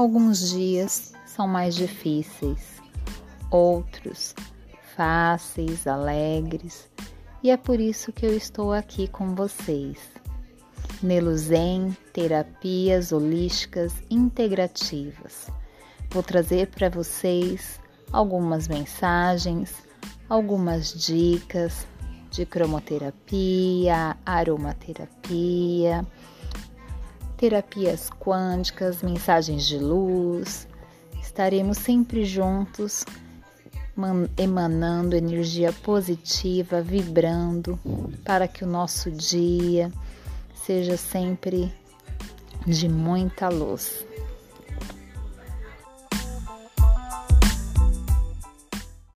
Alguns dias são mais difíceis, outros fáceis, alegres, e é por isso que eu estou aqui com vocês. Neluzen Terapias Holísticas Integrativas. Vou trazer para vocês algumas mensagens, algumas dicas de cromoterapia, aromaterapia, terapias quânticas, mensagens de luz. Estaremos sempre juntos, emanando energia positiva, vibrando, para que o nosso dia seja sempre de muita luz.